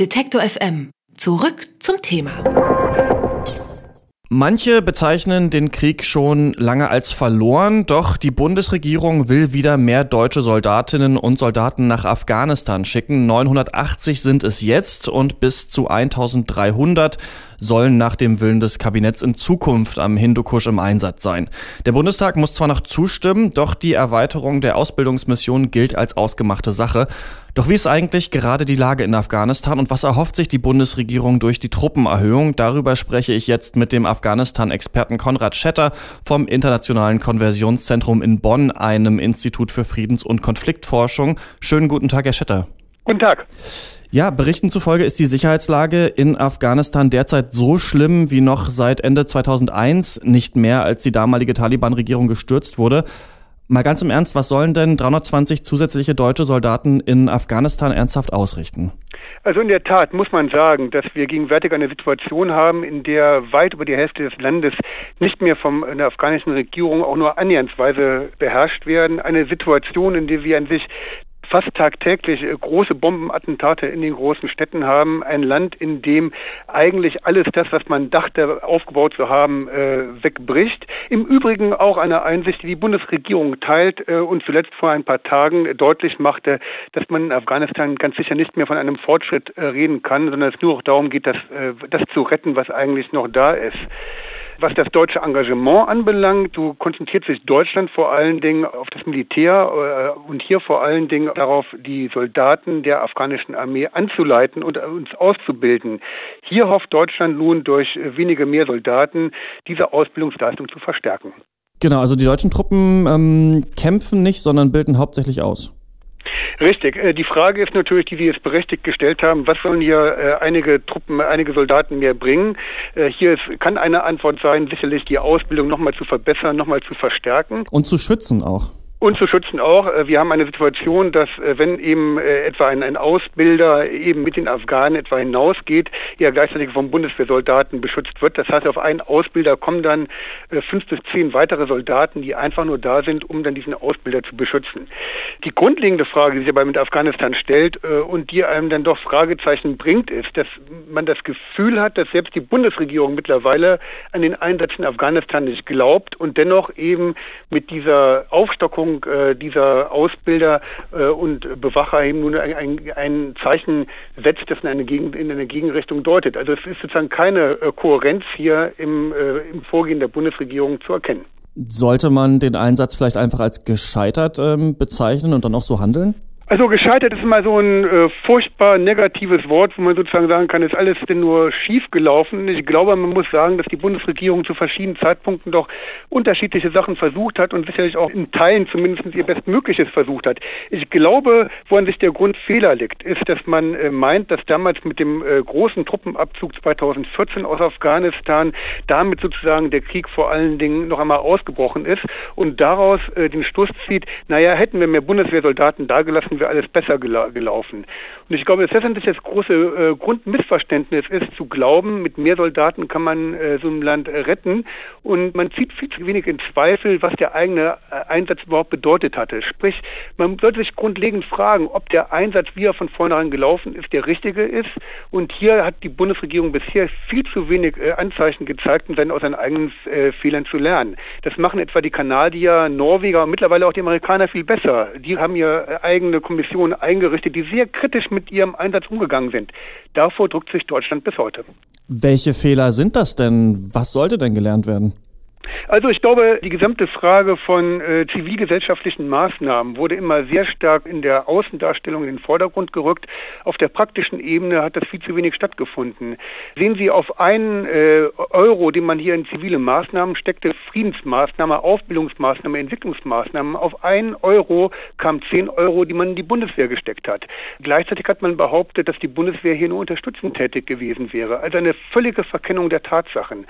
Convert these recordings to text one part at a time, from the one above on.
Detektor FM. Zurück zum Thema. Manche bezeichnen den Krieg schon lange als verloren, doch die Bundesregierung will wieder mehr deutsche Soldatinnen und Soldaten nach Afghanistan schicken. 980 sind es jetzt und bis zu 1300 sollen nach dem Willen des Kabinetts in Zukunft am Hindukusch im Einsatz sein. Der Bundestag muss zwar noch zustimmen, doch die Erweiterung der Ausbildungsmission gilt als ausgemachte Sache. Doch wie ist eigentlich gerade die Lage in Afghanistan und was erhofft sich die Bundesregierung durch die Truppenerhöhung? Darüber spreche ich jetzt mit dem Afghanistan-Experten Konrad Schetter vom Internationalen Konversionszentrum in Bonn, einem Institut für Friedens- und Konfliktforschung. Schönen guten Tag, Herr Schetter. Guten Tag. Ja, Berichten zufolge ist die Sicherheitslage in Afghanistan derzeit so schlimm wie noch seit Ende 2001, nicht mehr als die damalige Taliban-Regierung gestürzt wurde. Mal ganz im Ernst, was sollen denn 320 zusätzliche deutsche Soldaten in Afghanistan ernsthaft ausrichten? Also in der Tat muss man sagen, dass wir gegenwärtig eine Situation haben, in der weit über die Hälfte des Landes nicht mehr von der afghanischen Regierung auch nur annähernsweise beherrscht werden. Eine Situation, in der wir an sich fast tagtäglich äh, große Bombenattentate in den großen Städten haben. Ein Land, in dem eigentlich alles das, was man dachte aufgebaut zu haben, äh, wegbricht. Im Übrigen auch eine Einsicht, die die Bundesregierung teilt äh, und zuletzt vor ein paar Tagen deutlich machte, dass man in Afghanistan ganz sicher nicht mehr von einem Fortschritt reden kann, sondern es nur auch darum geht, das, das zu retten, was eigentlich noch da ist. Was das deutsche Engagement anbelangt, so konzentriert sich Deutschland vor allen Dingen auf das Militär äh, und hier vor allen Dingen darauf, die Soldaten der afghanischen Armee anzuleiten und uns auszubilden. Hier hofft Deutschland nun durch wenige mehr Soldaten diese Ausbildungsleistung zu verstärken. Genau, also die deutschen Truppen ähm, kämpfen nicht, sondern bilden hauptsächlich aus. Richtig. Äh, die Frage ist natürlich, die Sie jetzt berechtigt gestellt haben, was sollen hier äh, einige Truppen, einige Soldaten mehr bringen? Äh, hier kann eine Antwort sein, sicherlich die Ausbildung nochmal zu verbessern, nochmal zu verstärken. Und zu schützen auch. Und zu schützen auch. Äh, wir haben eine Situation, dass äh, wenn eben äh, etwa ein, Ausbilder eben mit den Afghanen etwa hinausgeht, er gleichzeitig vom Bundeswehrsoldaten beschützt wird. Das heißt, auf einen Ausbilder kommen dann fünf bis zehn weitere Soldaten, die einfach nur da sind, um dann diesen Ausbilder zu beschützen. Die grundlegende Frage, die sich aber mit Afghanistan stellt und die einem dann doch Fragezeichen bringt, ist, dass man das Gefühl hat, dass selbst die Bundesregierung mittlerweile an den Einsatz in Afghanistan nicht glaubt und dennoch eben mit dieser Aufstockung Ausbildung äh, dieser Ausbilder äh, und Bewacher eben nun ein, ein, Zeichen setzt, das in eine, Gegend, in eine Gegenrichtung deutet. Also es ist sozusagen keine äh, Kohärenz hier im, äh, im Vorgehen der Bundesregierung zu erkennen. Sollte man den Einsatz vielleicht einfach als gescheitert ähm, bezeichnen und dann auch so handeln? Also gescheitert ist immer so ein äh, furchtbar negatives Wort, wo man sozusagen sagen kann, ist alles denn nur schief gelaufen. Ich glaube, man muss sagen, dass die Bundesregierung zu verschiedenen Zeitpunkten doch unterschiedliche Sachen versucht hat und sicherlich auch in Teilen zumindest ihr Bestmögliches versucht hat. Ich glaube, woran sich der Grundfehler liegt, ist, dass man äh, meint, dass damals mit dem äh, großen Truppenabzug 2014 aus Afghanistan damit sozusagen der Krieg vor allen Dingen noch einmal ausgebrochen ist und daraus äh, den Schluss zieht, naja, hätten wir mehr Bundeswehrsoldaten dagelassen, hätten wir alles besser gela gelaufen. Und ich glaube, dass das das große äh, Grundmissverständnis ist, zu glauben, mit mehr Soldaten kann man äh, so ein Land äh, retten. Und man zieht viel zu wenig in Zweifel, was der eigene äh, Einsatz überhaupt bedeutet hatte. Sprich, man sollte sich grundlegend fragen, ob der Einsatz, wie er von vornherein gelaufen ist, der richtige ist. Und hier hat die Bundesregierung bisher viel zu wenig äh, Anzeichen gezeigt, um dann aus seinen eigenen äh, Fehlern zu lernen. Das machen etwa die Kanadier, Norweger und mittlerweile auch die Amerikaner viel besser. Die haben ihr eigene Kommission eingerichtet, die sehr kritisch mit ihrem Einsatz umgegangen sind. Davor drückt sich Deutschland bis heute. Welche Fehler sind das denn? Was sollte denn gelernt werden? Also ich glaube, die gesamte Frage von äh, zivilgesellschaftlichen Maßnahmen wurde immer sehr stark in der Außendarstellung in den Vordergrund gerückt. Auf der praktischen Ebene hat das viel zu wenig stattgefunden. Sehen Sie auf einen äh, Euro, den man hier in zivile Maßnahmen steckte, Friedensmaßnahme, Aufbildungsmaßnahme, Entwicklungsmaßnahmen, auf einen Euro kamen zehn Euro, die man in die Bundeswehr gesteckt hat. Gleichzeitig hat man behauptet, dass die Bundeswehr hier nur unterstützend tätig gewesen wäre. Also eine völlige Verkennung der Tatsachen.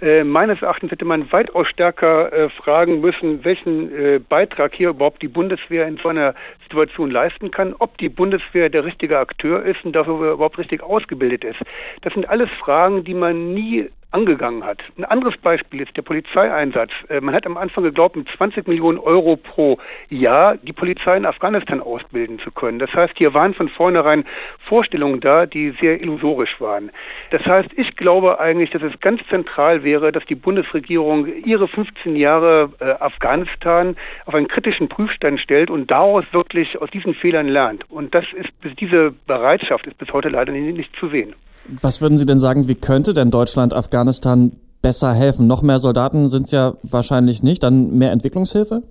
Äh, meines Erachtens hätte man weitaus stärker äh, fragen müssen, welchen äh, Beitrag hier überhaupt die Bundeswehr in so einer Situation leisten kann, ob die Bundeswehr der richtige Akteur ist und dafür überhaupt richtig ausgebildet ist. Das sind alles Fragen, die man nie angegangen hat. Ein anderes Beispiel ist der Polizeieinsatz. Äh, man hat am Anfang geglaubt, mit 20 Millionen Euro pro Jahr die Polizei in Afghanistan ausbilden zu können. Das heißt, hier waren von vornherein Vorstellungen da, die sehr illusorisch waren. Das heißt, ich glaube eigentlich, dass es ganz zentral wäre, dass die Bundesregierung ihre 15 Jahre äh, Afghanistan auf einen kritischen Prüfstand stellt und daraus wirklich aus diesen Fehlern lernt. Und das ist diese Bereitschaft ist bis heute leider nicht, nicht zu sehen. Was würden Sie denn sagen, wie könnte denn Deutschland Afghanistan besser helfen? Noch mehr Soldaten sind es ja wahrscheinlich nicht, dann mehr Entwicklungshilfe?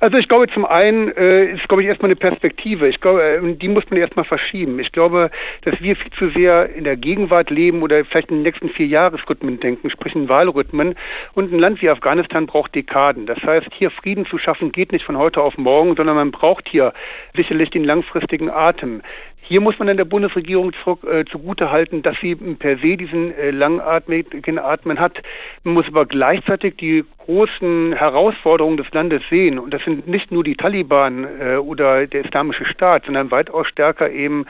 Also ich glaube zum einen äh, ist glaube ich erstmal eine Perspektive. Ich glaube, äh, die muss man erstmal verschieben. Ich glaube, dass wir viel zu sehr in der Gegenwart leben oder vielleicht in den nächsten vier Jahresrhythmen denken, sprich in Wahlrhythmen. Und ein Land wie Afghanistan braucht Dekaden. Das heißt, hier Frieden zu schaffen geht nicht von heute auf morgen, sondern man braucht hier sicherlich den langfristigen Atem. Hier muss man in der Bundesregierung äh, zugute halten, dass sie per se diesen äh, langatmigen Atmen hat. Man muss aber gleichzeitig die großen Herausforderungen des Landes sehen. Und das sind nicht nur die Taliban äh, oder der Islamische Staat, sondern weitaus stärker eben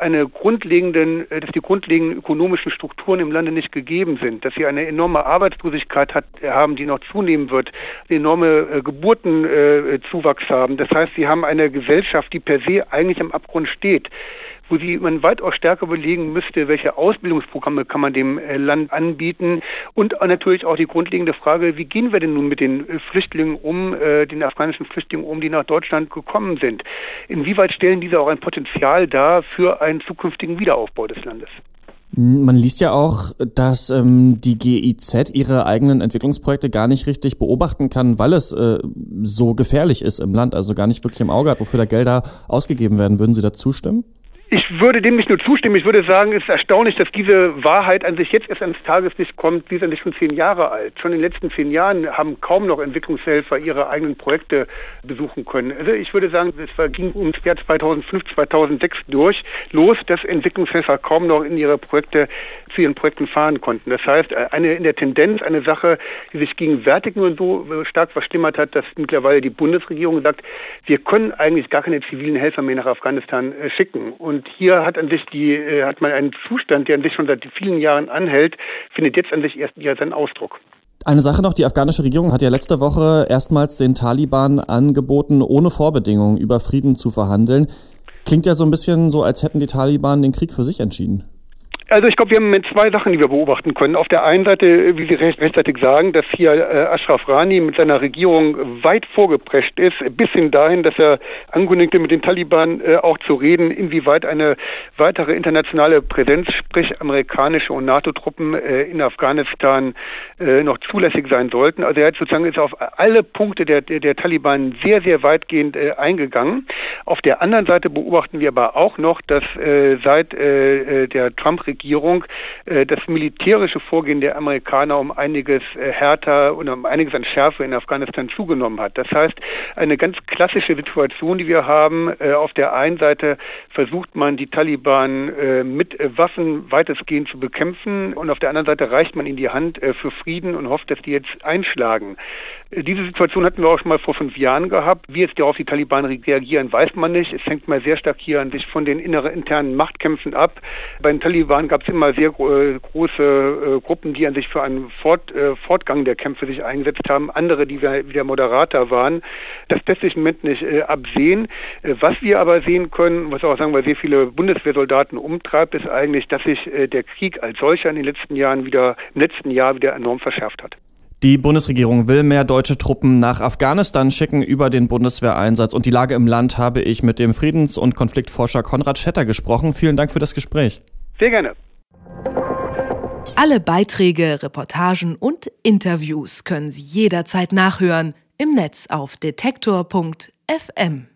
eine grundlegenden, dass die grundlegenden ökonomischen Strukturen im Lande nicht gegeben sind, dass sie eine enorme Arbeitslosigkeit hat, haben, die noch zunehmen wird, enorme Geburtenzuwachs haben. Das heißt, sie haben eine Gesellschaft, die per se eigentlich am Abgrund steht wo sie man weitaus stärker überlegen müsste, welche Ausbildungsprogramme kann man dem äh, Land anbieten und natürlich auch die grundlegende Frage, wie gehen wir denn nun mit den äh, Flüchtlingen um, äh, den afghanischen Flüchtlingen um, die nach Deutschland gekommen sind? Inwieweit stellen diese auch ein Potenzial dar für einen zukünftigen Wiederaufbau des Landes? Man liest ja auch, dass ähm, die GIZ ihre eigenen Entwicklungsprojekte gar nicht richtig beobachten kann, weil es äh, so gefährlich ist im Land, also gar nicht wirklich im Auge hat, wofür da Gelder ausgegeben werden. Würden Sie da zustimmen? Ich würde dem nicht nur zustimmen, ich würde sagen, es ist erstaunlich, dass diese Wahrheit an sich jetzt erst ans Tageslicht kommt, die ist eigentlich schon zehn Jahre alt. Schon in den letzten zehn Jahren haben kaum noch Entwicklungshelfer ihre eigenen Projekte besuchen können. Also ich würde sagen, es ging ums Jahr 2005, 2006 durch, los, dass Entwicklungshelfer kaum noch in ihre Projekte, zu ihren Projekten fahren konnten. Das heißt, eine in der Tendenz eine Sache, die sich gegenwärtig nur so stark verschlimmert hat, dass mittlerweile die Bundesregierung sagt, wir können eigentlich gar keine zivilen Helfer mehr nach Afghanistan äh, schicken. Und und hier hat an sich die, äh, hat man einen Zustand, der an sich schon seit vielen Jahren anhält, findet jetzt an sich erst ja seinen Ausdruck. Eine Sache noch, die afghanische Regierung hat ja letzte Woche erstmals den Taliban angeboten, ohne Vorbedingungen über Frieden zu verhandeln. Klingt ja so ein bisschen so, als hätten die Taliban den Krieg für sich entschieden. Also ich glaube, wir haben zwei Sachen, die wir beobachten können. Auf der einen Seite, wie Sie recht, rechtzeitig sagen, dass hier äh, Ashraf Rani mit seiner Regierung weit vorgeprescht ist, bis hin dahin, dass er ankündigte, mit den Taliban äh, auch zu reden, inwieweit eine weitere internationale Präsenz, sprich amerikanische und NATO-Truppen äh, in Afghanistan äh, noch zulässig sein sollten. Also er hat sozusagen ist auf alle Punkte der, der, der Taliban sehr, sehr weitgehend äh, eingegangen. Auf der anderen Seite beobachten wir aber auch noch, dass äh, seit der Trump-Regierung Regierung äh, das militärische Vorgehen der Amerikaner um einiges äh, härter und um einiges an Schärfe in Afghanistan zugenommen hat. Das heißt, eine ganz klassische Situation, die wir haben. Äh, auf der einen Seite versucht man, die Taliban mit Waffen weitestgehend zu bekämpfen und auf der anderen Seite reicht man ihnen die Hand für Frieden und hofft, dass die jetzt einschlagen. Diese Situation hatten wir auch schon mal vor fünf Jahren gehabt. Wie jetzt darauf die Taliban reagieren, weiß man nicht. Es hängt mal sehr stark hier an sich von den inneren internen Machtkämpfen ab. Bei den Taliban gab es immer sehr äh, große äh, Gruppen, die an sich für einen Fort, äh, Fortgang der Kämpfe sich eingesetzt haben. Andere, die wieder moderater waren. Das lässt sich im Moment nicht äh, absehen. Äh, was wir aber sehen können, was auch sagen wir, sehr viele Bundeswehrsoldaten umtreibt, ist eigentlich, dass sich äh, der Krieg als solcher in den letzten Jahren wieder, im letzten Jahr wieder enorm verschärft hat. Die Bundesregierung will mehr deutsche Truppen nach Afghanistan schicken über den Bundeswehreinsatz und die Lage im Land habe ich mit dem Friedens- und Konfliktforscher Konrad Schetter gesprochen. Vielen Dank für das Gespräch. Sehr gerne. Alle Beiträge, Reportagen und Interviews können Sie jederzeit nachhören im Netz auf detektor.fm.